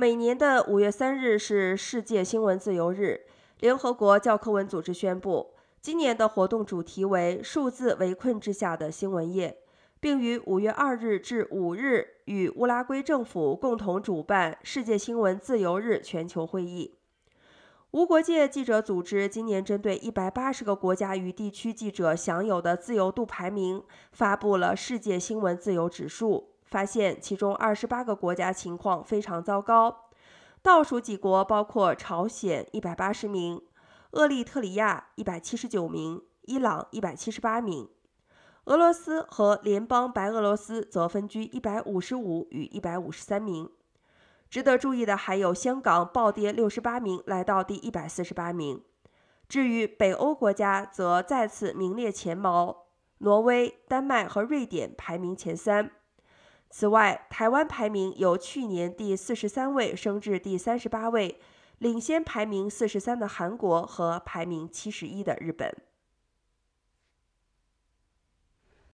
每年的五月三日是世界新闻自由日。联合国教科文组织宣布，今年的活动主题为“数字围困之下的新闻业”，并于五月二日至五日与乌拉圭政府共同主办世界新闻自由日全球会议。无国界记者组织今年针对一百八十个国家与地区记者享有的自由度排名，发布了世界新闻自由指数，发现其中二十八个国家情况非常糟糕。倒数几国包括朝鲜一百八十名、厄立特里亚一百七十九名、伊朗一百七十八名，俄罗斯和联邦白俄罗斯则分居一百五十五与一百五十三名。值得注意的还有香港暴跌六十八名，来到第一百四十八名。至于北欧国家，则再次名列前茅，挪威、丹麦和瑞典排名前三。此外，台湾排名由去年第四十三位升至第三十八位，领先排名四十三的韩国和排名七十一的日本。